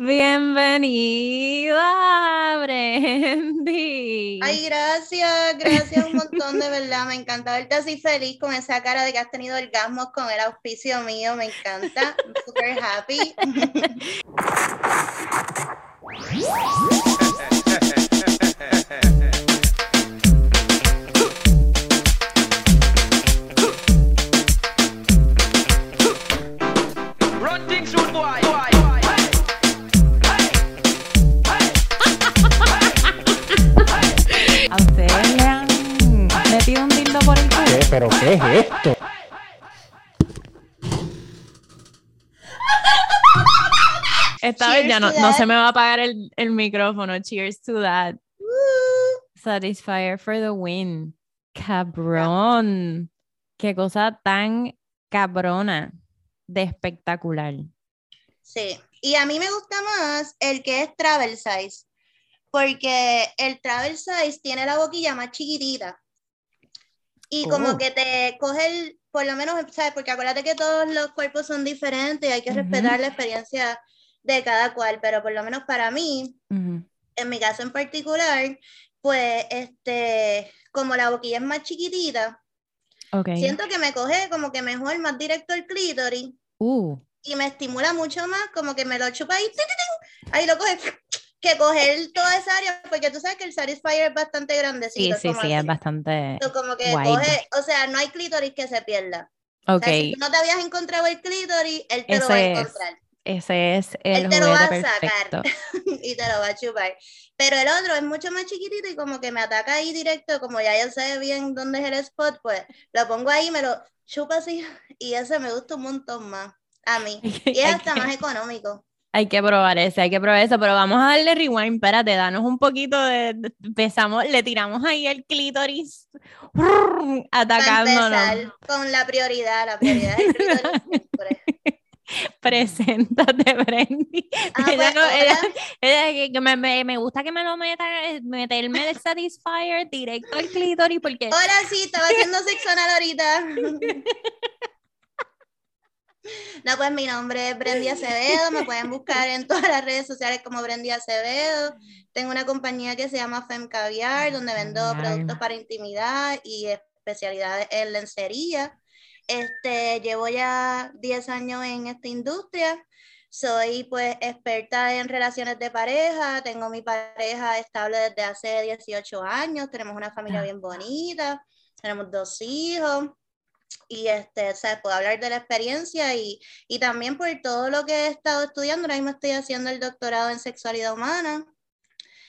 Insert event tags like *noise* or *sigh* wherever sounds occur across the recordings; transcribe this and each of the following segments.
Bienvenida, Brandy. Ay, gracias, gracias un montón, de *laughs* verdad. Me encanta verte así feliz con esa cara de que has tenido orgasmos con el auspicio mío. Me encanta. Super happy. *laughs* ¿Pero qué es esto? Esta vez ya no, no se me va a apagar el, el micrófono. Cheers to that. Satisfier for the win. Cabrón. Qué cosa tan cabrona de espectacular. Sí. Y a mí me gusta más el que es travel size. Porque el travel size tiene la boquilla más chiquitita. Y como Oh. que te coge el, por lo menos, ¿sabes? Porque acuérdate que todos los cuerpos son diferentes y hay que respetar la experiencia de cada cual. Pero por lo menos para mí, en mi caso en particular, pues este, como la boquilla es más chiquitita, siento que me coge como que mejor, más directo el clítoris Uh, y me estimula mucho más, como que me lo chupa ahí, ¡tin, tin, tin! ahí lo coge, que coger toda esa área, porque tú sabes que el Satisfyer es bastante sí, grandecito. sí, como sí, así. es bastante. So, como que wide. coge, o sea, no hay clítoris que se pierda. O Ok, sea, si tú no te habías encontrado el clítoris, él te lo va a ese es encontrar ese es el Él te lo va a sacar. perfecto. *laughs* y te lo va a chupar. Pero el otro es mucho más chiquitito y como que me ataca ahí directo, como ya yo sé bien dónde es el spot, pues lo pongo ahí, me lo chupa así y ese me gusta un montón más a mí. *laughs* Y es hasta más económico. Hay que probar ese, hay que probar eso, pero vamos a darle rewind, espérate, danos un poquito de, de- empezamos, le tiramos ahí el clítoris, *laughs* Para atacándonos. con la prioridad, la prioridad es el clítoris. *laughs* Preséntate, Brendy. Ah, ella, pues, no- hola. ella- ella que- que me, me- me gusta que me lo meta, eh, meterme el Satisfyer directo al clítoris, porque Hola, sí, estaba haciendo sexo anal ahorita. *laughs* No, pues mi nombre es Brendy Acevedo, me pueden buscar en todas las redes sociales como Brendy Acevedo. Tengo una compañía que se llama Fem Caviar, donde vendo Caviar. productos para intimidad y especialidades en lencería. Este, llevo ya 10 años en esta industria. Soy pues experta en relaciones de pareja, tengo mi pareja estable desde hace 18 años, tenemos una familia Ah. bien bonita, tenemos dos hijos y este, ¿sabes? puedo hablar de la experiencia y, y también por todo lo que he estado estudiando, ahora mismo estoy haciendo el doctorado en sexualidad humana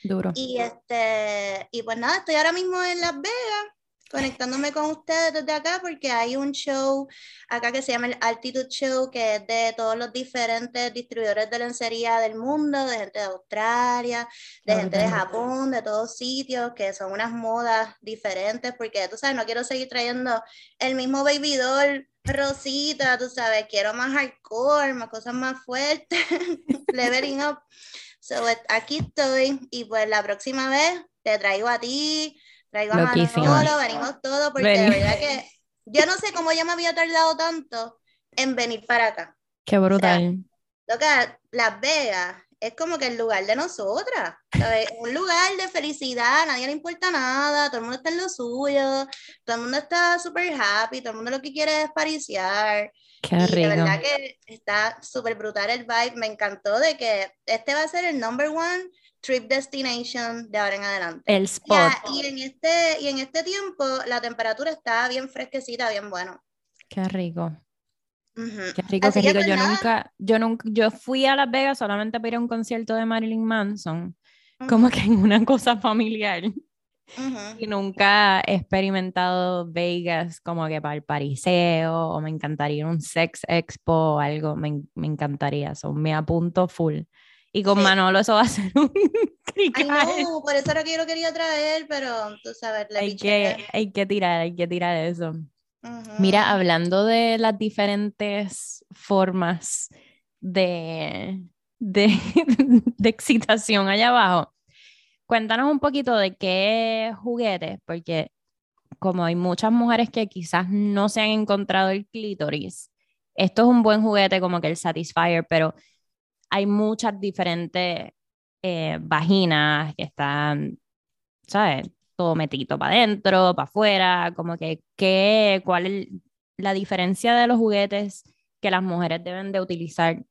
duro. y este, y pues nada, estoy ahora mismo en Las Vegas conectándome con ustedes desde acá porque hay un show acá que se llama el Altitude Show, que es de todos los diferentes distribuidores de lencería del mundo, de gente de Australia, de gente de. Japón, de todos sitios, que son unas modas diferentes, porque tú sabes, no quiero seguir trayendo el mismo baby doll rosita, tú sabes, quiero más hardcore, más cosas más fuertes, *laughs* leveling up. So, pues, aquí estoy y pues la próxima vez te traigo a ti, traigo a Loquísima. Manolo, venimos todos porque Vení. de verdad que yo no sé cómo yo me había tardado tanto en venir para acá. Qué brutal. Loca, Las Vegas es como que el lugar de nosotras, ¿sabes? *laughs* Un lugar de felicidad, a nadie le importa nada, todo el mundo está en lo suyo, todo el mundo está súper happy, todo el mundo lo que quiere es pariciar. Qué Y de rico. verdad que está súper brutal el vibe. Me encantó de que este va a ser el number one trip destination de ahora en adelante. El spot. Ya, y, en este, y en este tiempo la temperatura está bien fresquecita, bien bueno. Qué rico. Qué rico, Así qué rico. pues, Yo nada. nunca, yo nunca, yo fui a Las Vegas solamente para ir a un concierto de Marilyn Manson, como que en una cosa familiar. Y nunca he experimentado Vegas como que para el pariseo, o me encantaría un sex expo o algo, me, me encantaría, eso me apunto full. Y con Sí. Manolo eso va a ser *laughs* un Ay, no, por eso era que yo lo quería traer, pero tú sabes, le Hay que, hay que tirar, hay que tirar eso. Ujú. Mira, hablando de las diferentes formas de, de, *laughs* de excitación allá abajo, cuéntanos un poquito de qué juguetes, porque como hay muchas mujeres que quizás no se han encontrado el clítoris, esto es un buen juguete como que el Satisfyer, pero hay muchas diferentes eh, vaginas que están, ¿sabes? Todo metito para adentro, para afuera, como que, ¿qué, ¿cuál es la diferencia de los juguetes que las mujeres deben de utilizar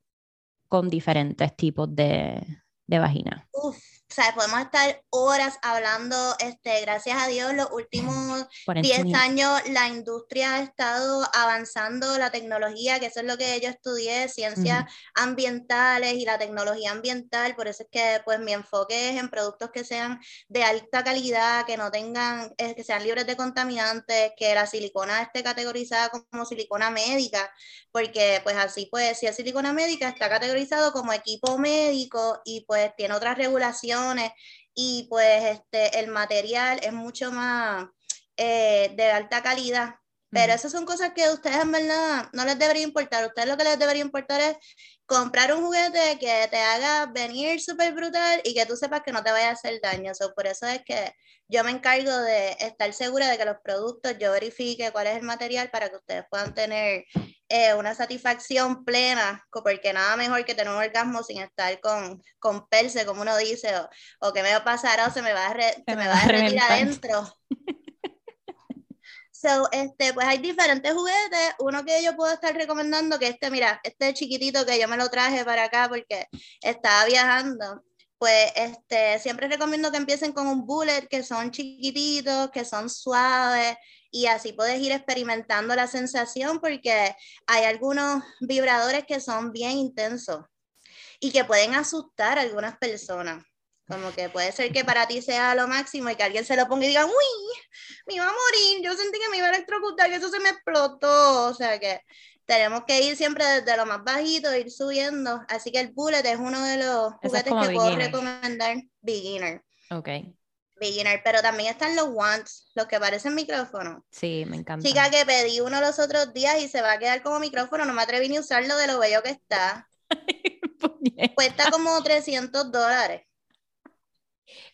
con diferentes tipos de, de vagina? Uf, sea, podemos estar horas hablando, este, gracias a Dios, los últimos *clears throat* 10 años la industria ha estado avanzando, la tecnología, que eso es lo que yo estudié, ciencias ambientales y la tecnología ambiental, por eso es que pues mi enfoque es en productos que sean de alta calidad, que no tengan, eh, que sean libres de contaminantes, que la silicona esté categorizada como silicona médica, porque pues así pues, si es silicona médica, está categorizado como equipo médico y pues tiene otras regulaciones y pues este, el material es mucho más eh, de alta calidad. Pero esas son cosas que a ustedes en verdad no les debería importar. A ustedes lo que les debería importar es comprar un juguete que te haga venir súper brutal y que tú sepas que no te vaya a hacer daño. por eso es que yo me encargo de estar segura de que los productos yo verifique cuál es el material para que ustedes puedan tener eh, una satisfacción plena, porque nada mejor que tener un orgasmo sin estar con, con perse, como uno dice, o, o que me va a pasar o se me va a, se me va a retirar adentro. So, este, pues hay diferentes juguetes. Uno que yo puedo estar recomendando, que este, mira, este chiquitito que yo me lo traje para acá porque estaba viajando. Pues este, siempre recomiendo que empiecen con un bullet, que son chiquititos, que son suaves, y así puedes ir experimentando la sensación porque hay algunos vibradores que son bien intensos y que pueden asustar a algunas personas. Como que puede ser que para ti sea lo máximo y que alguien se lo ponga y diga, uy, me iba a morir, yo sentí que me iba a electrocutar, que eso se me explotó. O sea que tenemos que ir siempre desde lo más bajito, ir subiendo. Así que el bullet es uno de los juguetes que puedo recomendar, beginner. Ok. Beginner, pero también están los wands, los que parecen micrófonos. Sí, me encanta. Chica que pedí uno los otros días y se va a quedar como micrófono, no me atreví ni a usarlo de lo bello que está. *laughs* Cuesta como 300 dólares.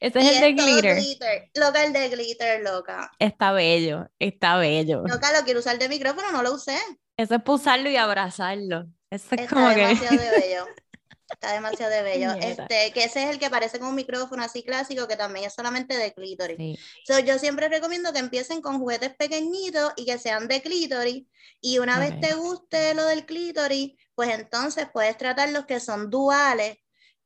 Ese es el de glitter. Loca, el de glitter, loca. Está bello, está bello. Loca, lo quiero usar de micrófono, no lo usé. Eso es usarlo y abrazarlo. Eso es está como demasiado de bello. *laughs* Está demasiado de bello. Este, que ese es el que parece como un micrófono así clásico, que también es solamente de clítoris. yo siempre recomiendo que empiecen con juguetes pequeñitos y que sean de clítoris. Y una vez te guste lo del clítoris, pues entonces puedes tratar los que son duales,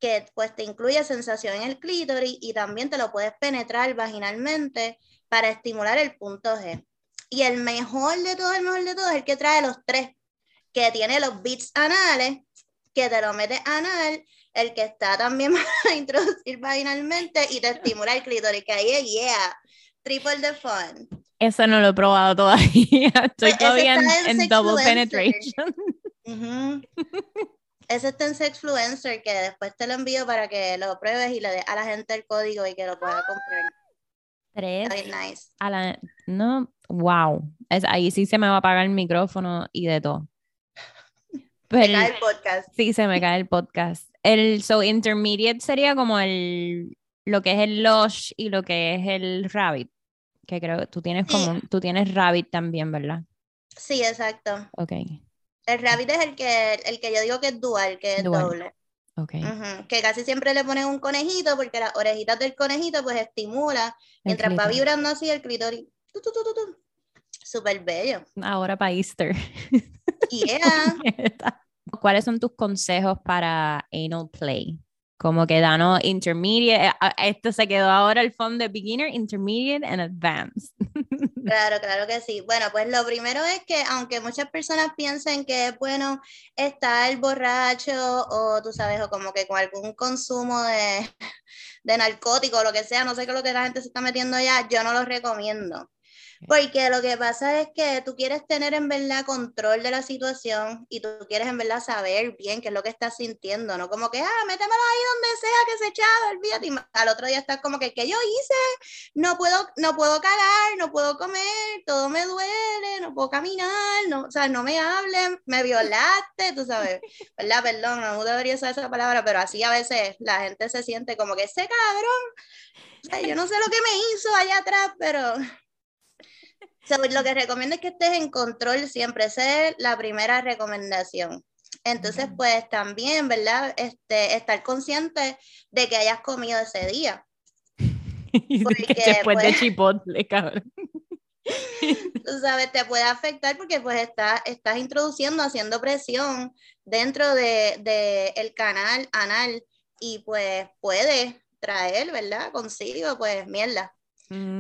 que pues te incluye sensación en el clítoris y también te lo puedes penetrar vaginalmente para estimular el punto G. Y el mejor de todo, el mejor de todo es el que trae los tres, que tiene los bits anales, que te lo metes anal, el que está también *laughs* para introducir vaginalmente y te estimula el clítoris, que ahí es yeah, triple the fun. Eso no lo he probado todavía, *laughs* estoy pues todavía en, double penetration. *laughs* Ese está en Sexfluencer, que después te lo envío para que lo pruebes y le des a la gente el código y que lo pueda comprar. Tres. nice. A la, no, wow. Es, ahí sí se me va a apagar el micrófono y de todo. *laughs* Pero, se cae el podcast. Sí, se me cae el podcast. El So Intermediate sería como el lo que es el Lush y lo que es el Rabbit. Que creo que tú tienes como tú tienes Rabbit también, ¿verdad? Sí, exacto. Ok. El rabbit es el que, el que yo digo que es dual, que es doble. Okay. Que casi siempre le ponen un conejito porque las orejitas del conejito pues estimula mientras va vibrando así el clítoris. Súper bello. Ahora para Easter. *laughs* Yeah. *laughs* ¿Cuáles son tus consejos para anal play? Como que danos intermediate, eh, esto se quedó ahora el fondo de beginner, intermediate and advanced. *laughs* Claro, claro que sí. Bueno, pues lo primero es que aunque muchas personas piensen que es bueno estar borracho o tú sabes, o como que con algún consumo de, *laughs* de narcótico o lo que sea, no sé qué es lo que la gente se está metiendo ya, yo no lo recomiendo. Porque lo que pasa es que tú quieres tener en verdad control de la situación y tú quieres en verdad saber bien qué es lo que estás sintiendo, no como que, ah, métemelo ahí donde sea que se echaba, olvídate. Y al otro día estás como que, ¿qué yo hice? No puedo, no puedo cagar, no puedo comer, todo me duele, no puedo caminar, no, o sea, no me hablen, me violaste, tú sabes, ¿verdad? Perdón, no debería usar esa palabra, pero así a veces la gente se siente como que ese cabrón, o sea, yo no sé lo que me hizo allá atrás, pero lo que recomiendo es que estés en control siempre, esa es la primera recomendación. Entonces, pues también, ¿verdad? Este, estar consciente de que hayas comido ese día. *laughs* Porque, después de pues chipotle, cabrón. *laughs* Tú sabes, te puede afectar porque pues está, estás introduciendo, haciendo presión dentro de, de el canal anal y pues puede traer, ¿verdad? Consigo, pues mierda.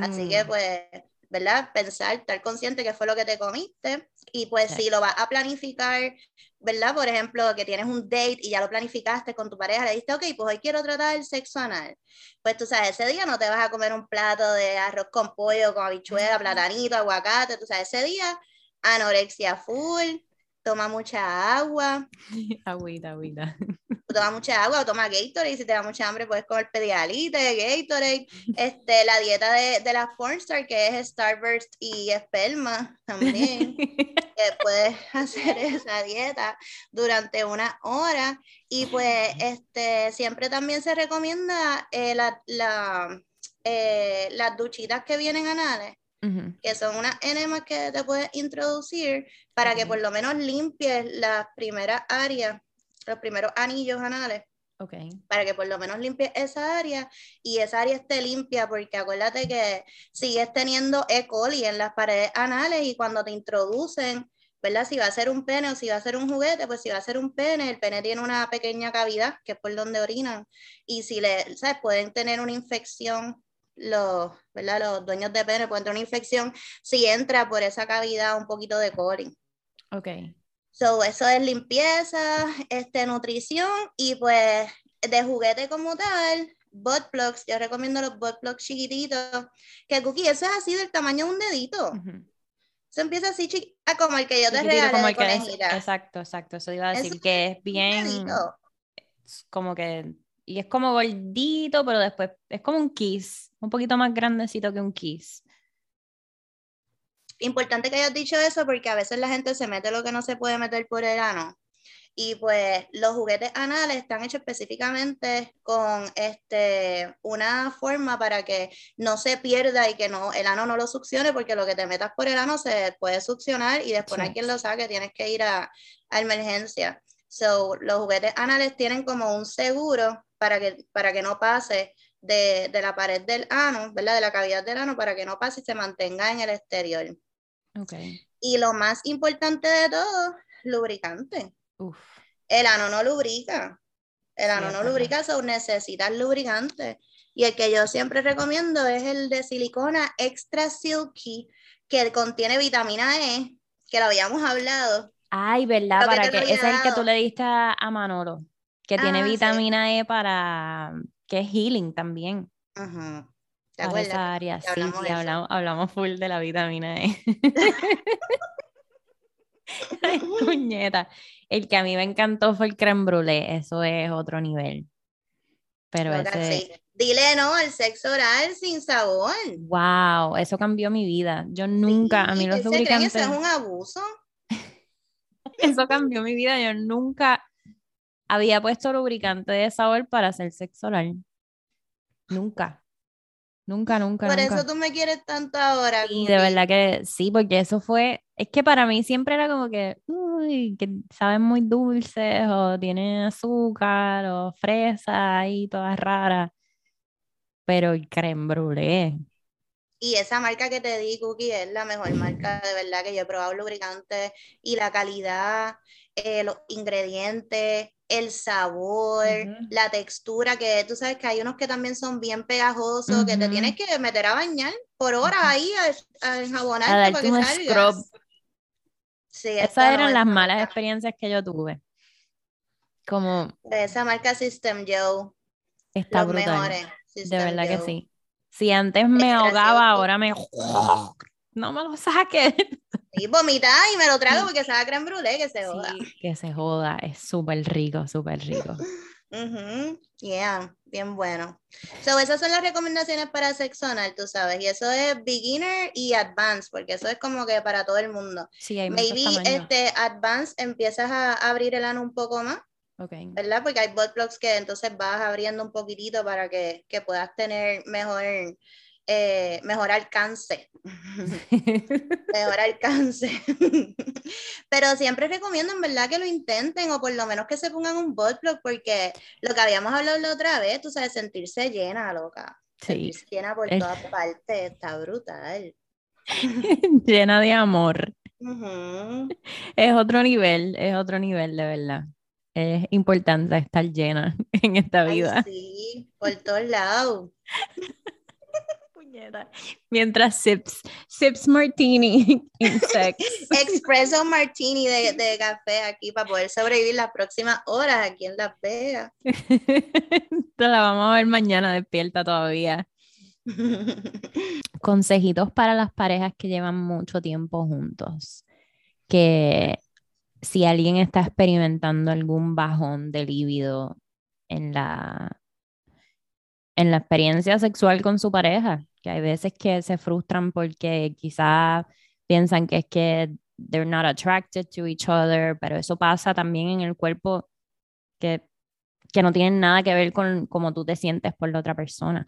Así que mm. pues ¿verdad? Pensar, estar consciente que fue lo que te comiste y pues si lo vas a planificar, ¿verdad? Por ejemplo, que tienes un date y ya lo planificaste con tu pareja, le dijiste, ok, pues hoy quiero tratar el sexo anal. Pues tú sabes, ese día no te vas a comer un plato de arroz con pollo, con habichuela, platanito, aguacate, tú sabes, ese día anorexia full, toma mucha agua. *laughs* Agüita, agüita toma mucha agua o toma Gatorade, si te da mucha hambre puedes comer Pedialite, Gatorade, *laughs* este, la dieta de, de la Pornstar que es Starburst y esperma también, *laughs* que puedes hacer esa dieta durante una hora y pues este, siempre también se recomienda eh, la, la, eh, las duchitas que vienen anales. que son unas enemas que te puedes introducir para que por lo menos limpies las primeras áreas los primeros anillos anales. Okay. Para que por lo menos limpie esa área y esa área esté limpia, porque acuérdate que sigues teniendo E. coli en las paredes anales y cuando te introducen, ¿verdad? Si va a ser un pene o si va a ser un juguete, pues si va a ser un pene, el pene tiene una pequeña cavidad que es por donde orinan y si le, ¿sabes? Pueden tener una infección los, ¿verdad? Los dueños de pene pueden tener una infección si entra por esa cavidad un poquito de coli. Ok. So, eso es limpieza, este, nutrición y pues de juguete como tal, butt plugs, yo recomiendo los butt plugs chiquititos, que cookie, eso es así del tamaño de un dedito. Eso empieza así chiquito, ah, como el que yo te regalé como el que Exacto, exacto, eso iba a decir que es bien, como que, y es como gordito, pero después es como un kiss, un poquito más grandecito que un kiss. Importante que hayas dicho eso porque a veces la gente se mete lo que no se puede meter por el ano. Y pues los juguetes anales están hechos específicamente con este, una forma para que no se pierda y que no, el ano no lo succione, porque lo que te metas por el ano se puede succionar y después hay quien lo saque, tienes que ir a, a, emergencia. So, los juguetes anales tienen como un seguro para que, para que no pase de, de la pared del ano, ¿verdad? De la cavidad del ano, para que no pase y se mantenga en el exterior. Y lo más importante de todo, lubricante. El ano no lubrica. El ano no lubrica, so necesitas lubricante. Y el que yo siempre recomiendo es el de silicona extra silky, que contiene vitamina E, que lo habíamos hablado. Ay, ¿verdad? para que, ese es el que tú le diste a, Manolo, que tiene ah, vitamina E para que es healing también. Ajá. ¿Te esa área, sí, sí, hablamos, hablamos, full de la vitamina E. *laughs* Ay, puñeta. El que a mí me encantó fue el creme brûlée, eso es otro nivel. Pero ese... Dile no el sexo oral sin sabor. Wow, eso cambió mi vida. Yo nunca, a mí los lubricantes... Eso es un abuso? *laughs* eso cambió mi vida. Yo nunca había puesto lubricante de sabor para hacer sexo oral. Nunca. Nunca, nunca. Por eso tú me quieres tanto ahora. Y de verdad que sí, porque eso fue, es que para mí siempre era como que, uy, que saben muy dulces o tienen azúcar o fresa y todas raras. Pero el creme brûlée. Y esa marca que te di, Cookie, es la mejor marca de verdad que yo he probado lubricantes y la calidad, eh, los ingredientes, el sabor, la textura, que tú sabes que hay unos que también son bien pegajosos, que te tienes que meter a bañar por horas ahí a, a enjabonarte para que salgas. Sí, Esas eran las malas experiencias que yo tuve. Como... esa marca System Joe. Está los brutal. de verdad que sí. Si antes me ahogaba, ahora me... *laughs* No me lo saques. Y vomita y me lo trago porque sabe creme brûlée, que se joda. que se joda, es súper rico, súper rico. Yeah, bien bueno. So, esas son las recomendaciones para sexonal, tú sabes, y eso es beginner y advanced, porque eso es como que para todo el mundo. Sí, hay Maybe este advanced empiezas a abrir el ano un poco más. Okay. ¿Verdad? Porque hay butt plugs que entonces vas abriendo un poquitito para que, que puedas tener mejor eh, mejor alcance. *laughs* *laughs* mejor alcance. *laughs* Pero siempre recomiendo en verdad que lo intenten o por lo menos que se pongan un botplug porque lo que habíamos hablado la otra vez, tú sabes, sentirse llena, loca. Sí. Sentirse llena por todas partes, está brutal. llena de amor. Es otro nivel, es otro nivel de verdad. Es importante estar llena en esta vida. sí, por todos lados. Mientras sips, sips martini *laughs* Expreso martini de, de, café aquí para poder sobrevivir las próximas horas aquí en Las Vegas. la vamos a ver mañana despierta todavía. *laughs* Consejitos para las parejas que llevan mucho tiempo juntos. Que si alguien está experimentando algún bajón de líbido en la, en la experiencia sexual con su pareja, que hay veces que se frustran porque quizás piensan que es que they're not attracted to each other, pero eso pasa también en el cuerpo que, que no tiene nada que ver con cómo tú te sientes por la otra persona.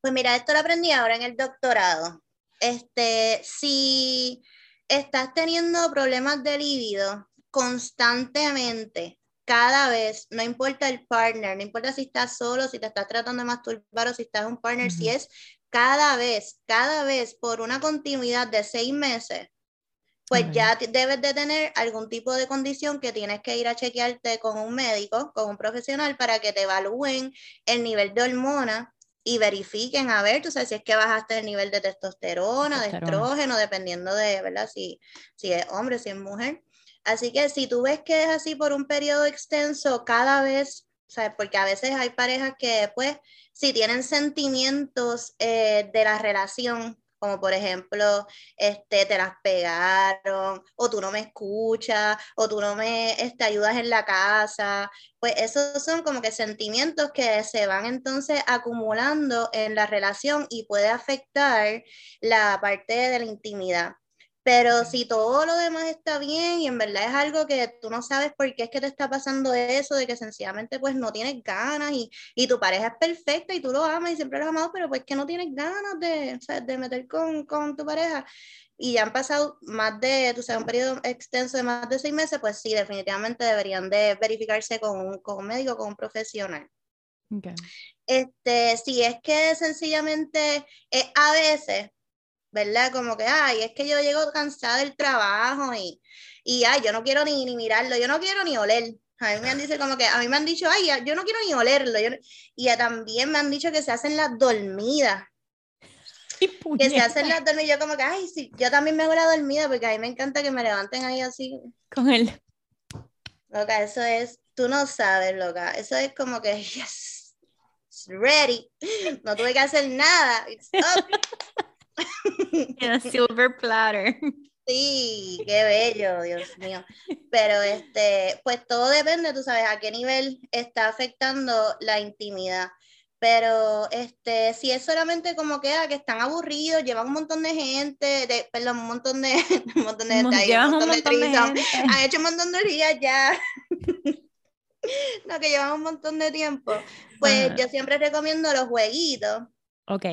Pues mira, esto lo aprendí ahora en el doctorado. Este, si estás teniendo problemas de libido constantemente, cada vez, no importa el partner, no importa si estás solo, si te estás tratando de masturbar o si estás un partner, si es cada vez, cada vez por una continuidad de seis meses, pues ya debes de tener algún tipo de condición que tienes que ir a chequearte con un médico, con un profesional, para que te evalúen el nivel de hormona y verifiquen a ver, tú sabes, si es que bajaste el nivel de testosterona, de estrógeno, dependiendo de, ¿verdad? Si, si es hombre, si es mujer. Así que si tú ves que es así por un periodo extenso, cada vez, ¿sabes? Porque a veces hay parejas que, pues, si tienen sentimientos eh, de la relación, como por ejemplo, este, te las pegaron, o tú no me escuchas, o tú no me este, ayudas en la casa, pues esos son como que sentimientos que se van entonces acumulando en la relación y puede afectar la parte de la intimidad. Pero si todo lo demás está bien y en verdad es algo que tú no sabes por qué es que te está pasando eso, de que sencillamente pues no tienes ganas y, y tu pareja es perfecta y tú lo amas y siempre lo has amado, pero pues que no tienes ganas de, de meter con, con, tu pareja. Y ya han pasado más de, tú sabes, un periodo extenso de más de seis meses, pues sí, definitivamente deberían de verificarse con un, con un médico, con un profesional. Este, si es que sencillamente eh, a veces ¿verdad? Como que, ay, es que yo llego cansada del trabajo y, y ay, yo no quiero ni, ni mirarlo, yo no quiero ni oler. A mí me han dicho como que, a mí me han dicho, ay, yo no quiero ni olerlo. y también me han dicho que se hacen las dormidas. Que se hacen las dormidas. Yo como que, ay, sí, yo también me hago la dormida porque a mí me encanta que me levanten ahí así. Con él. Loca, eso es, tú no sabes, loca. Eso es como que, yes, ready. No tuve que hacer nada. It's up. *laughs* En silver platter. Sí, qué bello, Dios mío. Pero este, pues todo depende, tú sabes, a qué nivel está afectando la intimidad. Pero este, si es solamente como que, ah, que están aburridos, llevan un montón de gente, de, perdón, un montón de, *laughs* un montón de, un montón, de, han hecho un montón de días ya. *laughs* no, que llevan un montón de tiempo. Pues yo siempre recomiendo los jueguitos. Ok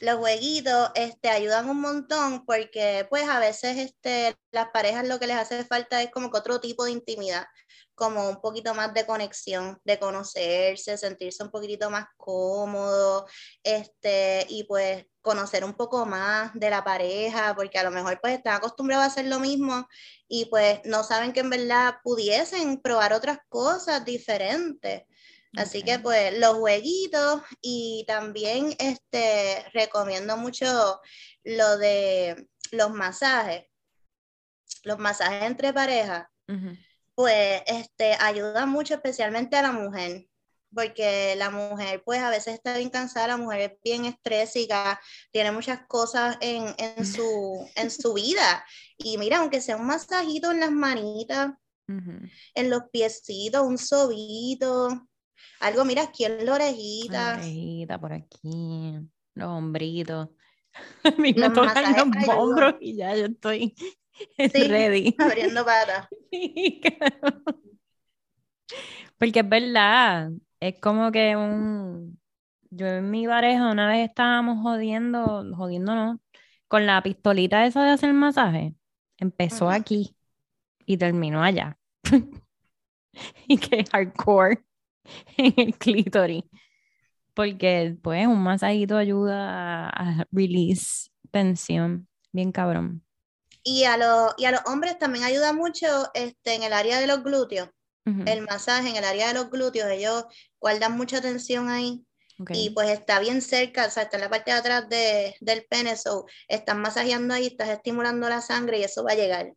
los jueguitos este, ayudan un montón porque pues a veces este, las parejas lo que les hace falta es como que otro tipo de intimidad, como un poquito más de conexión, de conocerse, sentirse un poquitito más cómodo, este, y pues conocer un poco más de la pareja, porque a lo mejor pues están acostumbrados a hacer lo mismo y pues no saben que en verdad pudiesen probar otras cosas diferentes. Así que pues los jueguitos y también este, recomiendo mucho lo de los masajes, los masajes entre parejas, pues este, ayudan mucho especialmente a la mujer, porque la mujer pues a veces está bien cansada, la mujer es bien estrésica, tiene muchas cosas en, en, su, *laughs* en su vida. Y mira, aunque sea un masajito en las manitas, en los piecitos, un sobito, algo, mira, aquí en la orejita. La orejita, por aquí, los hombritos. *laughs* Me los hombros y ya yo estoy *laughs* ready. *laughs* Abriendo patas. Porque es verdad, es como que un yo en mi pareja una vez estábamos jodiendo, jodiéndonos, con la pistolita esa de hacer masaje. Empezó aquí y terminó allá. y que hardcore *laughs* en el clítoris. Porque, pues, un masajito ayuda a, release tensión. Bien cabrón. Y a, los, y a los hombres también ayuda mucho este, en el área de los glúteos. El masaje en el área de los glúteos, ellos guardan mucha tensión ahí. Y pues está bien cerca, o sea, está en la parte de atrás de, del pene, so estás masajeando ahí, estás estimulando la sangre y eso va a llegar.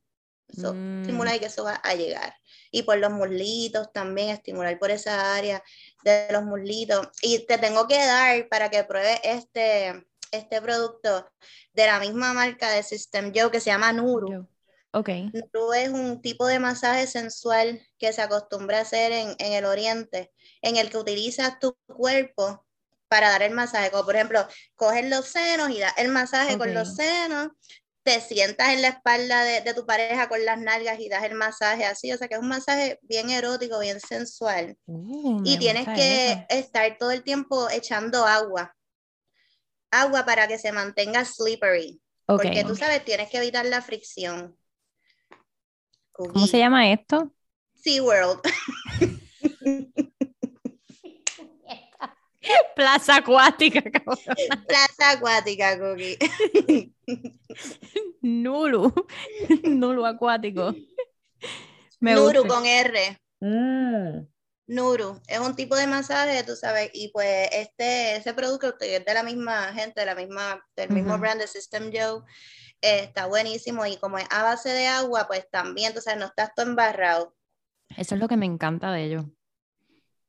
Eso mm. estimula y que eso va a llegar. Y por los muslitos también, estimular por esa área de los muslitos. Y te tengo que dar para que pruebes este, este producto de la misma marca de System Joe que se llama Nuru. Okay. Nuru es un tipo de masaje sensual que se acostumbra a hacer en, en el oriente, en el que utilizas tu cuerpo para dar el masaje. Como por ejemplo, coges los senos y das el masaje con los senos, te sientas en la espalda de, tu pareja con las nalgas y das el masaje así. O sea que es un masaje bien erótico, bien sensual. Uh, y tienes que estar todo el tiempo echando agua. Agua para que se mantenga slippery. porque tú sabes, tienes que evitar la fricción. ¿Cómo se llama esto? SeaWorld. *laughs* *laughs* Plaza acuática, Plaza acuática, Cookie. *laughs* Nulu. *laughs* Nulu acuático. Nuru con R. Mm. Nuru. Es un tipo de masaje, tú sabes, y pues este, ese producto es de la misma gente, de la misma, del mismo brand de System Joe. está buenísimo y como es a base de agua, pues también, tú sabes, no estás todo embarrado. Eso es lo que me encanta de ellos.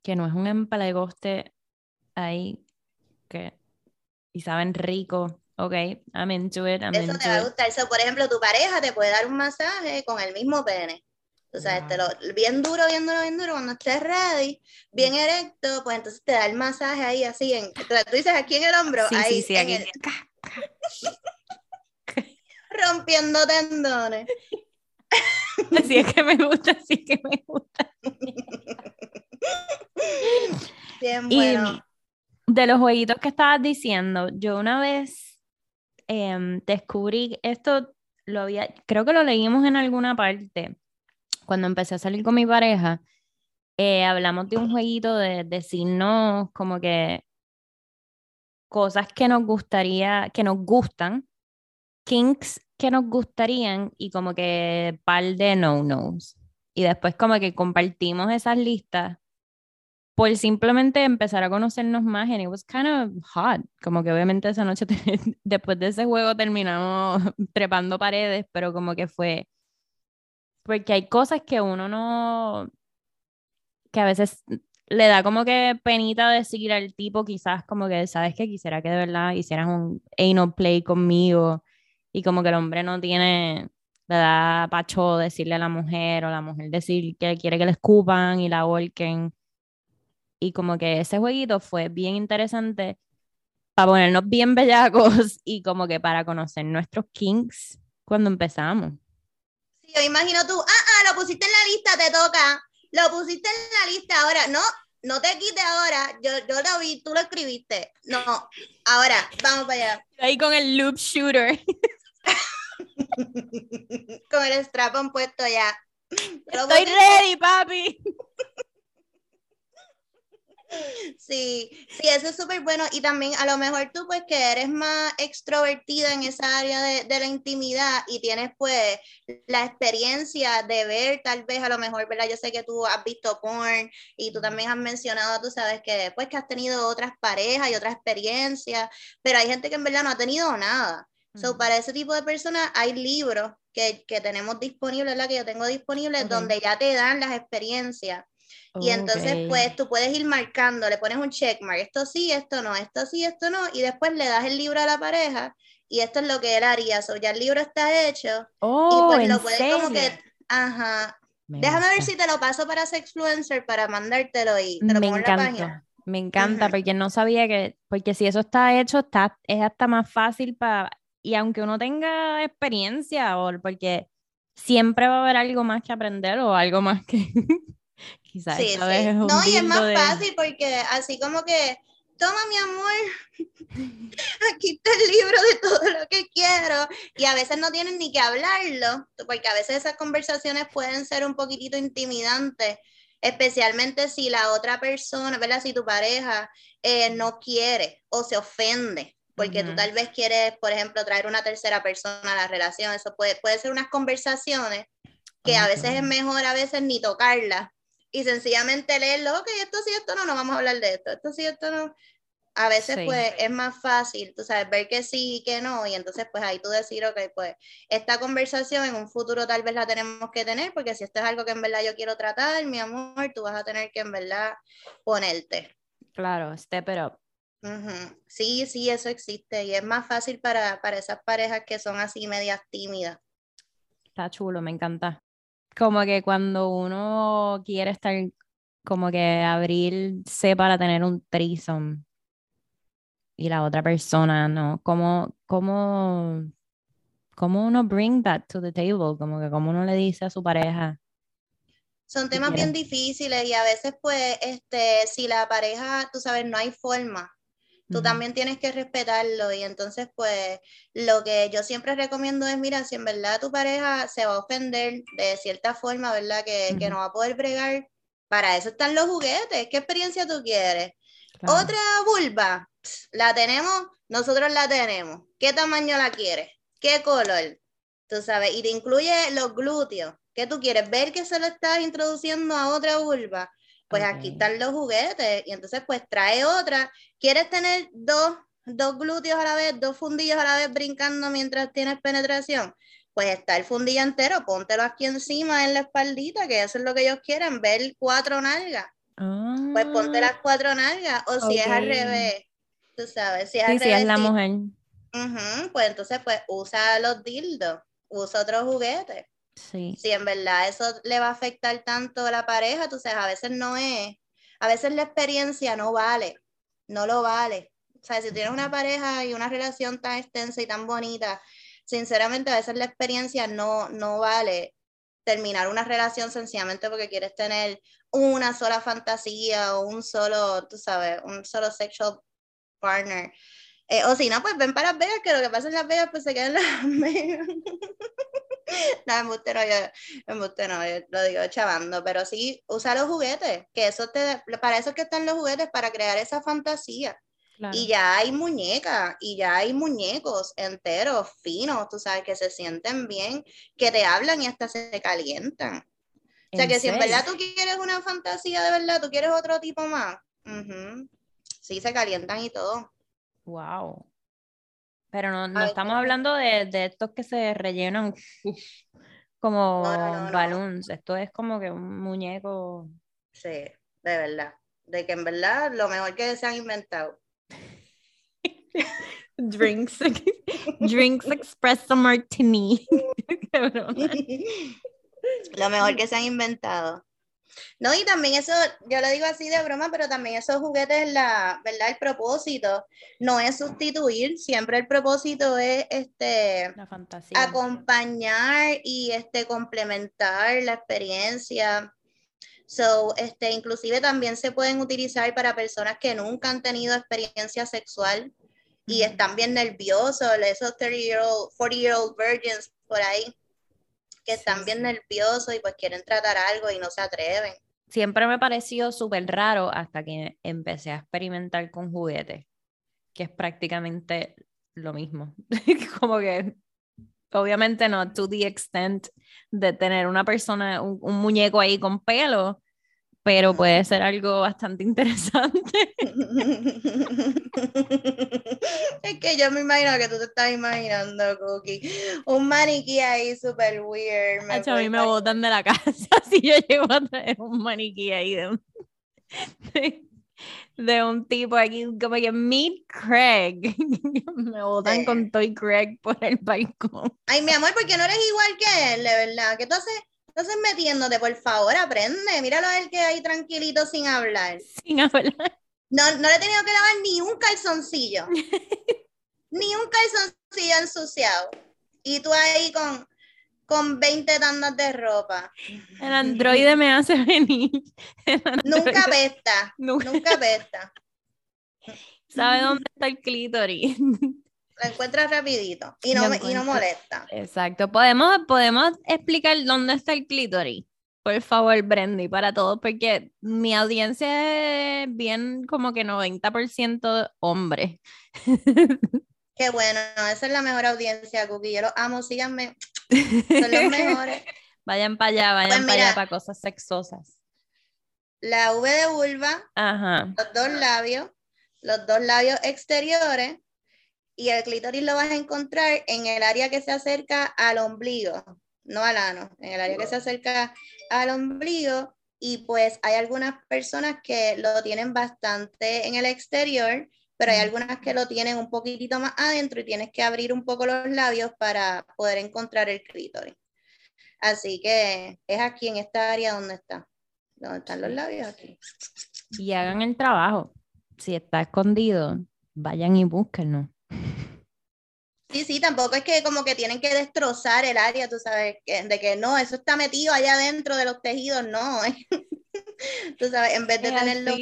Que no es un empalagoste ahí que y saben rico. Ok, I'm into it. I'm Eso te va a gustar. por ejemplo, tu pareja te puede dar un masaje con el mismo pene. O sea, este, lo, bien duro, bien duro, bien duro. Cuando estés ready, bien erecto, pues entonces te da el masaje ahí así. En, tú dices aquí en el hombro. ahí, sí, aquí. *laughs* *laughs* rompiendo tendones. *laughs* Así es que me gusta, así que me gusta. Bien bueno de los jueguitos que estabas diciendo, yo una vez em, descubrí esto, lo había, creo que lo leímos en alguna parte, cuando empecé a salir con mi pareja, eh, hablamos de un jueguito de decirnos como que cosas que nos gustaría, que nos gustan, kinks que nos gustarían y como que par de no-nos. Y después como que compartimos esas listas por simplemente empezar a conocernos más and it was kind of hot, como que obviamente esa noche *laughs* después de ese juego terminamos *laughs* trepando paredes, pero como que fue porque hay cosas que uno no que a veces le da como que penita decir al tipo quizás como que sabes que quisiera que de verdad hicieras un anal play conmigo y como que el hombre no tiene le da pacho decirle a la mujer o la mujer decir que quiere que le escupan y la volquen y como que ese jueguito fue bien interesante para ponernos bien bellacos *laughs* y como que para conocer nuestros kinks cuando empezamos. Sí, yo imagino tú, ah, ah, lo pusiste en la lista, te toca, lo pusiste en la lista, ahora, no, no te quites ahora, yo, yo lo vi, tú lo escribiste, no, ahora, vamos para allá. Ahí con el loop shooter. *laughs* con el strap puesto ya. *laughs* Estoy ready, papi. Sí, sí, eso es súper bueno. Y también a lo mejor tú, pues que eres más extrovertida en esa área de, de, la intimidad y tienes pues la experiencia de ver tal vez a lo mejor, ¿verdad? Yo sé que tú has visto porn y tú también has mencionado, tú sabes que pues que has tenido otras parejas y otras experiencias, pero hay gente que en verdad no ha tenido nada. So, para ese tipo de personas hay libros que, que tenemos disponibles, ¿verdad? Que yo tengo disponibles donde ya te dan las experiencias y entonces, pues tú puedes ir marcando, le pones un checkmark, esto sí, esto no, esto sí, esto no, y después le das el libro a la pareja y esto es lo que él haría. So, ya el libro está hecho y oh, pues lo puedes como que, ajá. Déjame ver si te lo paso para Sexfluencer para mandártelo y te lo Me encanta. en la página. Me encanta, porque no sabía que, porque si eso está hecho, está, es hasta más fácil para, y aunque uno tenga experiencia, porque siempre va a haber algo más que aprender o algo más que, *laughs* Quizás sí, sí. no, y es más fácil porque así como que toma mi amor, *laughs* aquí está el libro de todo lo que quiero. Y a veces no tienen ni que hablarlo, porque a veces esas conversaciones pueden ser un poquitito intimidantes, especialmente si la otra persona, ¿verdad? Si tu pareja eh, no quiere o se ofende. Porque tú tal vez quieres, por ejemplo, traer una tercera persona a la relación. Eso puede, puede ser unas conversaciones que a veces es mejor a veces ni tocarlas y sencillamente leerlo, ok, esto sí, esto no, no vamos a hablar de esto, esto sí, esto no. A veces pues es más fácil, tú sabes, ver que sí y que no, y entonces pues ahí tú decir, ok, pues esta conversación en un futuro tal vez la tenemos que tener, porque si esto es algo que en verdad yo quiero tratar, mi amor, tú vas a tener que en verdad ponerte. Claro, step it up. Sí, sí, eso existe y es más fácil para, para esas parejas que son así medias tímidas. Está chulo, me encanta como que cuando uno quiere estar, como que abrirse para tener un threesome y la otra persona, ¿no? ¿Cómo, cómo, cómo uno bring that to the table? Como que cómo uno le dice a su pareja. Son temas bien difíciles y a veces pues, este, si la pareja, tú sabes, no hay forma tú también tienes que respetarlo y entonces pues lo que yo siempre recomiendo es, mira, si en verdad tu pareja se va a ofender de cierta forma, ¿verdad? Que, que no va a poder bregar, para eso están los juguetes, ¿qué experiencia tú quieres? Otra vulva, la tenemos, nosotros la tenemos, ¿qué tamaño la quieres? ¿Qué color? Tú sabes, y te incluye los glúteos, ¿qué tú quieres? Ver que se lo estás introduciendo a otra vulva pues aquí están los juguetes y entonces pues trae otra. ¿Quieres tener dos, dos glúteos a la vez, dos fundillos a la vez brincando mientras tienes penetración? Pues está el fundillo entero, póntelo aquí encima en la espaldita, que eso es lo que ellos quieren, ver cuatro nalgas. Pues ponte ah. las cuatro nalgas, o si es al revés, tú sabes, si es al revés. Si es la mujer. pues entonces pues usa los dildos, usa otros juguetes. Sí. Si en verdad eso le va a afectar tanto a la pareja, tú sabes, a veces no es, a veces la experiencia no vale, no lo vale. O sea, si tienes una pareja y una relación tan extensa y tan bonita, sinceramente a veces la experiencia no, no vale terminar una relación sencillamente porque quieres tener una sola fantasía o un solo, tú sabes, un solo sexual partner. Eh, o si no, pues ven para Las Vegas, que lo que pasa en Las Vegas, pues se quedan Las Vegas. *laughs* *laughs* no, embuste no, yo, no, yo lo digo chavando, pero sí, usa los juguetes, que eso te, para eso es que están los juguetes, para crear esa fantasía. Y ya hay muñecas y ya hay muñecos enteros, finos, tú sabes, que se sienten bien, que te hablan y hasta se calientan. O sea, que si en verdad tú quieres una fantasía de verdad, tú quieres otro tipo más, sí, se calientan y todo. Wow. Pero no, no estamos hablando de, de, estos que se rellenan como balloons. Esto es como que un muñeco. Sí, de verdad. De que en verdad lo mejor que se han inventado. *laughs* drinks, *laughs* drinks expresso martini. *laughs* lo mejor que se han inventado. No, y también eso, yo lo digo así de broma, pero también esos juguetes, la, ¿verdad? El propósito no es sustituir, siempre el propósito es este, acompañar y este, complementar la experiencia. So, este, inclusive también se pueden utilizar para personas que nunca han tenido experiencia sexual y están bien nerviosos, esos 30-year-old, 40-year-old virgins por ahí que están bien nerviosos y pues quieren tratar algo y no se atreven. Siempre me pareció súper raro hasta que empecé a experimentar con juguetes, que es prácticamente lo mismo. *laughs* Como que, obviamente no to the extent de tener una persona, un, un muñeco ahí con pelo, pero puede ser algo bastante interesante. *laughs* es que yo me imagino que tú te estás imaginando, Cookie, un maniquí ahí súper weird. a mí me botan de la casa *laughs* si yo llego a traer un maniquí ahí de un, de, un tipo aquí, como que Meet Craig. *laughs* me botan con Toy Craig por el balcón. Ay, mi amor, porque no eres igual que él, de verdad. Que tú haces entonces metiéndote, por favor, aprende. Míralo a él que ahí tranquilito sin hablar. Sin hablar. No, no le he tenido que lavar ni un calzoncillo. *laughs* ni un calzoncillo ensuciado. Y tú ahí con, con 20 tandas de ropa. El androide me hace venir. Nunca pesta. Nunca pesta. *laughs* Sabe dónde está el clítoris. Lo encuentras rapidito y no, y no molesta. Exacto. ¿Podemos, podemos explicar dónde está el clítoris. Por favor, Brendy, para todos, porque mi audiencia es bien como que 90% hombre. Qué bueno, esa es la mejor audiencia, Cookie. Yo los amo, síganme. *laughs* Son los mejores. Vayan para allá, vayan pues para allá para cosas sexosas. La V de vulva, los dos labios, los dos labios exteriores y el clítoris lo vas a encontrar en el área que se acerca al ombligo, no al ano, en el área que se acerca al ombligo y pues hay algunas personas que lo tienen bastante en el exterior, pero hay algunas que lo tienen un poquitito más adentro y tienes que abrir un poco los labios para poder encontrar el clítoris. Así que es aquí en esta área donde está, donde están los labios aquí. Y hagan el trabajo. Si está escondido, vayan y búsquenlo. Sí, sí, tampoco es que como que tienen que destrozar el área, tú sabes, de que no, eso está metido allá dentro de los tejidos, no. *laughs* tú sabes, en vez de tenerlo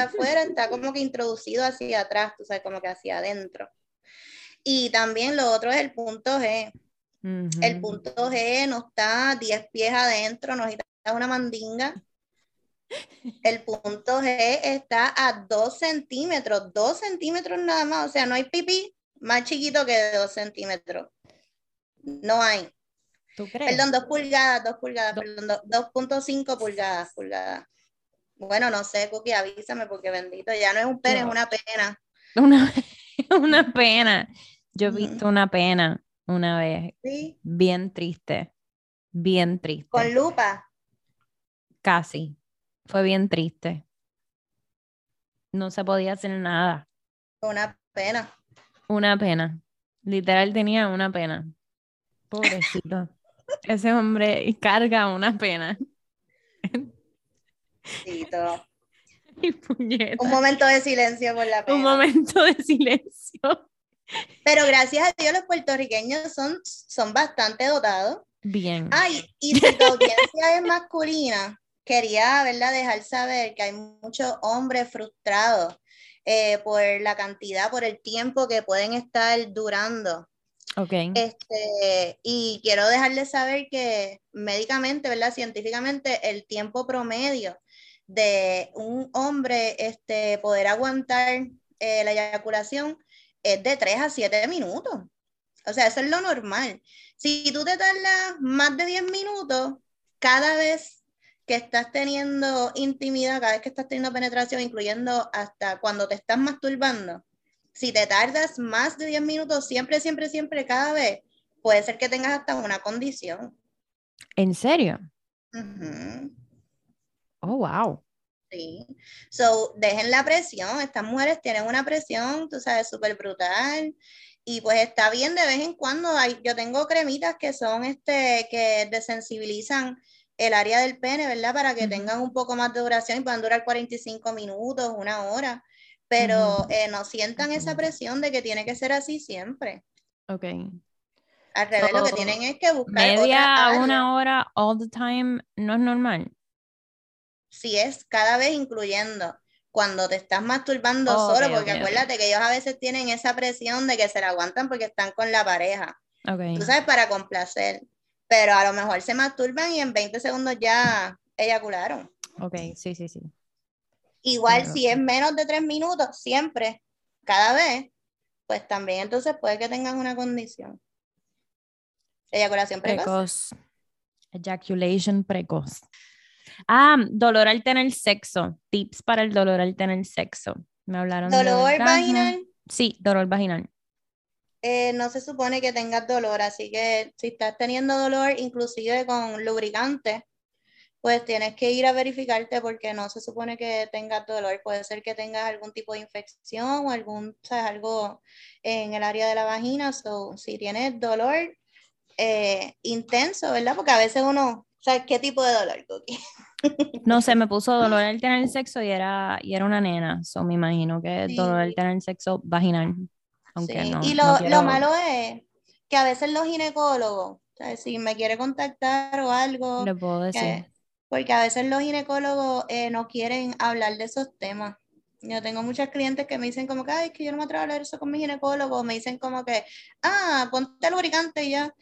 afuera, está como que introducido hacia atrás, tú sabes, como que hacia adentro. Y también lo otro es el punto G. El punto G no está 10 pies adentro, no está una mandinga. El punto G está a 2 centímetros, 2 centímetros nada más, o sea, no hay pipí más chiquito que de 2 centímetros. No hay. ¿Tú crees? Perdón, 2 pulgadas, 2 pulgadas, perdón, 2.5 pulgadas, pulgadas. Bueno, no sé, Cookie, avísame porque bendito, ya no es un pene, es una pena. Una, *laughs* una pena. Yo he visto una pena una vez. ¿Sí? Bien triste. Bien triste. ¿Con lupa? Casi. Fue bien triste. No se podía hacer nada. Una pena. Una pena. Literal tenía una pena. Pobrecito. Ese hombre carga una pena. *laughs* Un momento de silencio por la pena. Un momento de silencio. Pero gracias a Dios los puertorriqueños son, son bastante dotados. Bien. Ay, y si tu audiencia es masculina, quería ¿verdad? dejar saber que hay muchos hombres frustrados eh, por la cantidad, por el tiempo que pueden estar durando. Ok. Este, y quiero dejarles saber que médicamente, ¿verdad? Científicamente, el tiempo promedio de un hombre este, poder aguantar eh, la eyaculación es de 3 a 7 minutos. O sea, eso es lo normal. Si tú te tardas más de 10 minutos, cada vez que estás teniendo intimidad, cada vez que estás teniendo penetración, incluyendo hasta cuando te estás masturbando, si te tardas más de 10 minutos, siempre, siempre, siempre, cada vez, puede ser que tengas hasta una condición. ¿En serio? Oh, wow. Sí. So, dejen la presión. Estas mujeres tienen una presión, tú sabes, súper brutal. Y pues está bien de vez en cuando. Hay, yo tengo cremitas que son este, que desensibilizan el área del pene, ¿verdad? Para que tengan un poco más de duración y puedan durar 45 minutos, una hora, pero eh, no sientan esa presión de que tiene que ser así siempre. Ok. Al revés, lo que tienen es que buscar. Media a una hora all the time no es normal. Si es cada vez incluyendo cuando te estás masturbando solo, porque acuérdate que ellos a veces tienen esa presión de que se la aguantan porque están con la pareja. Okay. Tú sabes, para complacer pero a lo mejor se masturban y en 20 segundos ya eyacularon. Ok, sí, sí, sí. Igual si es menos de 3 minutos, siempre, cada vez, pues también entonces puede que tengan una condición. Eyaculación precoz. precoz. Ejaculation precoz. Ah, dolor al tener sexo. Tips para el dolor al tener sexo. Me hablaron ¿Dolor vaginal? Sí, dolor vaginal. Eh, no se supone que tengas dolor, así que si estás teniendo dolor, inclusive con lubricante, pues tienes que ir a verificarte porque no se supone que tengas dolor. Puede ser que tengas algún tipo de infección o algún, ¿sabes? algo en el área de la vagina. o si tienes dolor eh, intenso, ¿verdad? Porque a veces uno, ¿sabes qué tipo de dolor, Cookie? *laughs* No sé, me puso dolor al tener sexo y era, y era una nena. So me imagino que dolor al tener sexo vaginal y lo, malo es que a veces los ginecólogos, si me quiere contactar o algo, le puedo decir. porque a veces los ginecólogos eh, no quieren hablar de esos temas. Yo tengo muchas clientes que me dicen como que, ay, es que yo no me atrevo a hablar eso con mi ginecólogo, me dicen como que, ah, ponte lubricante y ya.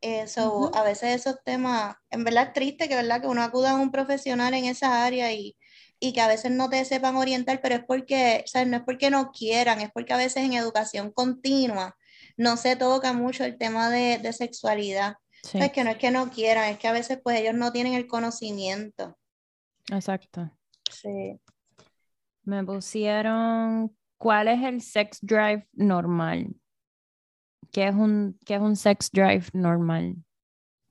Eso, a veces esos temas, en verdad es triste que, ¿verdad? que uno acuda a un profesional en esa área y, y que a veces no te sepan orientar, pero es porque, o no es porque no quieran, es porque a veces en educación continua no se toca mucho el tema de, de sexualidad. Es que no es que no quieran, es que a veces pues ellos no tienen el conocimiento. Exacto. Sí. Me pusieron, ¿cuál es el sex drive normal? ¿Qué es un, qué es un sex drive normal?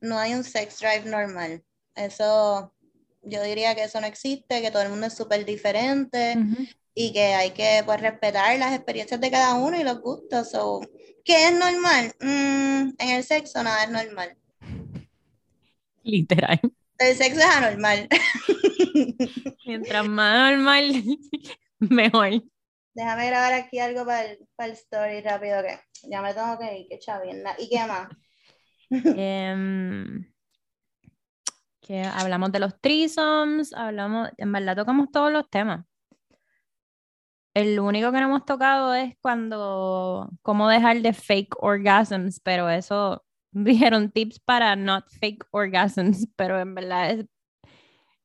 No hay un sex drive normal. Eso, yo diría que eso no existe, que todo el mundo es súper diferente y que hay que pues, respetar las experiencias de cada uno y los gustos. ¿Qué es normal? Mm, en el sexo nada es normal. Literal. El sexo es anormal. *laughs* Mientras más normal, *laughs* mejor. Déjame grabar aquí algo para el, para el story rápido que ya me tengo que ir, que chavina. ¿Y qué más? *laughs* Em, que hablamos de los threesomes, hablamos, en verdad tocamos todos los temas. El único que no hemos tocado es cuando cómo dejar de fake orgasms, pero eso *laughs* dijeron tips para not fake orgasms, pero en verdad es,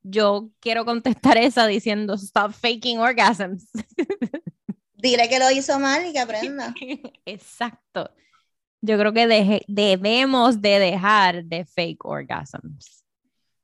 yo quiero contestar esa diciendo stop faking orgasms. *laughs* Dile que lo hizo mal y que aprenda. *laughs* Exacto. Yo creo que debemos de dejar de fake orgasms.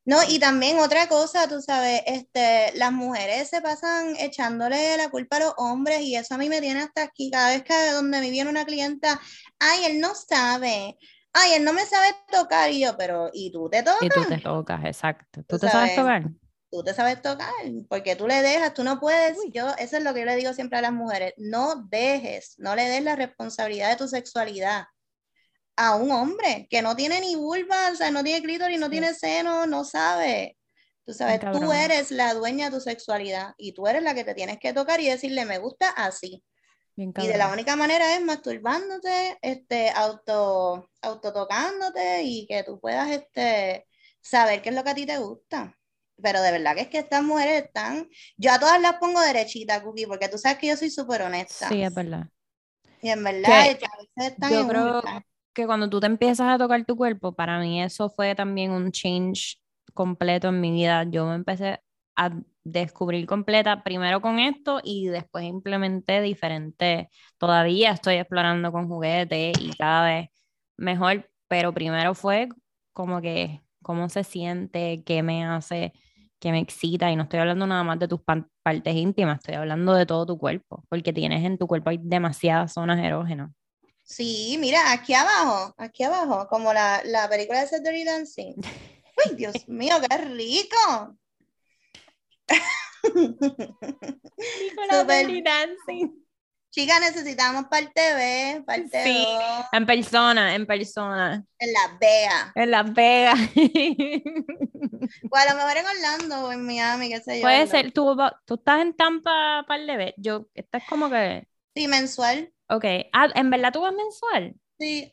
No, y también otra cosa, tú sabes, este, las mujeres se pasan echándole la culpa a los hombres y eso a mí me tiene hasta aquí. Cada vez que donde me viene una clienta, ay, él no sabe, ay, él no me sabe tocar. Y yo, pero, ¿y tú te tocas? Y tú te tocas, exacto. ¿Tú, te sabes, tocar? Tú te sabes tocar, porque tú le dejas, tú no puedes. Yo, eso es lo que yo le digo siempre a las mujeres, no dejes, no le des la responsabilidad de tu sexualidad a un hombre que no tiene ni vulva, o sea, no tiene clítoris, no tiene seno, no sabe. Tú sabes, tú eres la dueña de tu sexualidad y tú eres la que te tienes que tocar y decirle, me gusta así y de la única manera es masturbándote, este, auto, autotocándote y que tú puedas este, saber qué es lo que a ti te gusta. Pero de verdad que es que estas mujeres están, yo a todas las pongo derechitas, Cookie, porque tú sabes que yo soy súper honesta. Sí, es verdad. Y en verdad, a veces están yo creo que cuando tú te empiezas a tocar tu cuerpo, para mí eso fue también un change completo en mi vida. Yo me empecé a descubrir completa primero con esto y después implementé diferentes. Todavía estoy explorando con juguetes y cada vez mejor, pero primero fue como que cómo se siente, qué me hace, qué me excita y no estoy hablando nada más de tus partes íntimas, estoy hablando de todo tu cuerpo, porque tienes en tu cuerpo hay demasiadas zonas erógenas. Sí, mira, aquí abajo, aquí abajo, como la, la película de Dirty Dancing. *laughs* Uy, Dios mío, qué rico. Chicas, necesitamos parte B, parte sí, En persona, en persona. En Las Vegas. En Las Vegas. *laughs* o a lo mejor en Orlando o en Miami, qué sé yo. Puede ser, ¿Tú, tú estás en Tampa par de veces. Yo, esta es como que. Sí, mensual. Ok. Ah, ¿en verdad tú vas mensual? Sí.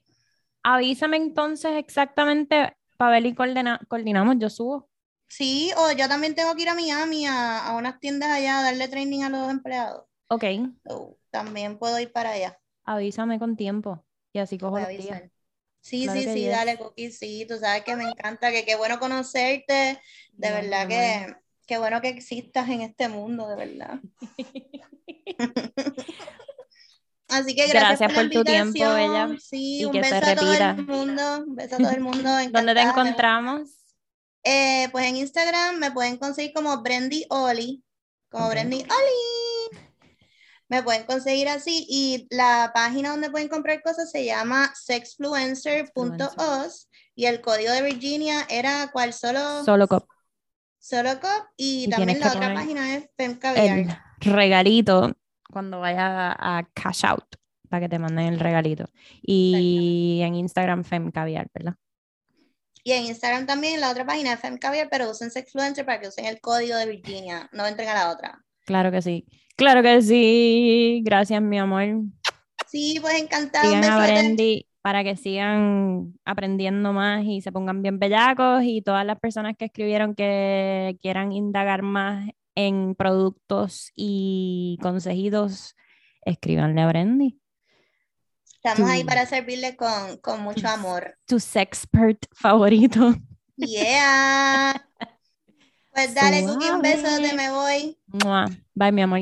Avísame entonces exactamente para ver y coordinamos. Yo subo. Sí, o yo también tengo que ir a Miami a, a unas tiendas allá a darle training a los empleados. Ok. también puedo ir para allá. Avísame con tiempo y así cojo los días. Sí, sí, sí, dale, Cookie, sí, tú sabes que me encanta, que qué bueno conocerte, de verdad que qué bueno que existas en este mundo, de verdad. *laughs* Así que gracias, por, tu tiempo, Bella. Sí, un beso a todo el mundo, un beso a todo el mundo. *laughs* ¿Dónde te encontramos? Eh, pues en Instagram me pueden conseguir como Brendy Oli, como Brendy Oli. Me pueden conseguir así y la página donde pueden comprar cosas se llama sexfluencer.os y el código de Virginia era cuál solo solo cop. Solo cop y, también la otra página es Femcaviar. El regalito cuando vaya a cash out para que te manden el regalito. Y en Instagram Femcaviar, ¿verdad? Y en Instagram también, la otra página, FemCaviar, pero usen Sexfluencer para que usen el código de Virginia, no entren a la otra. Claro que sí. Claro que sí. Gracias, mi amor. Sí, pues encantado. Sigan para que sigan aprendiendo más y se pongan bien bellacos y todas las personas que escribieron que quieran indagar más en productos y consejidos, escríbanle a Brendy. Estamos ahí para servirle con, con mucho amor. Tu sexpert favorito. Yeah. Pues *laughs* dale, Cookie, un beso, Suave. te me voy. Bye, mi amor.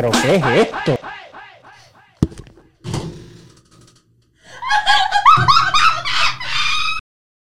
¿Pero qué es esto?